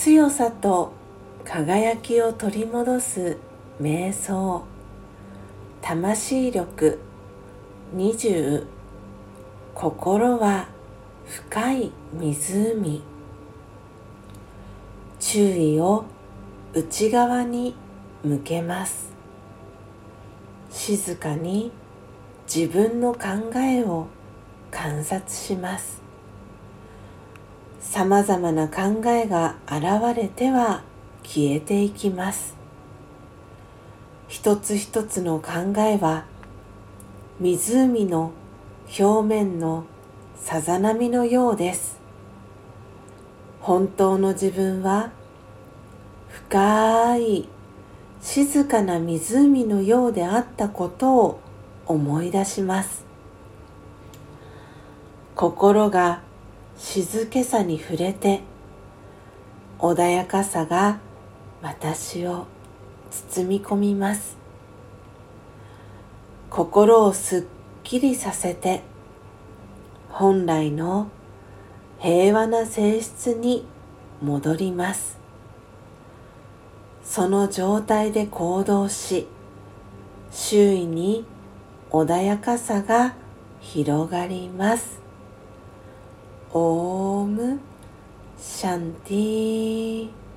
強さと輝きを取り戻す瞑想。魂力。20心は深い湖。注意を内側に向けます。静かに自分の考えを観察します。さまざまな考えが現れては消えていきます。一つ一つの考えは湖の表面のさざ波のようです。本当の自分は深い静かな湖のようであったことを思い出します。心が静けさに触れて穏やかさが私を包み込みます。心をすっきりさせて本来の平和な性質に戻ります。その状態で行動し周囲に穏やかさが広がります。オームシャンティー。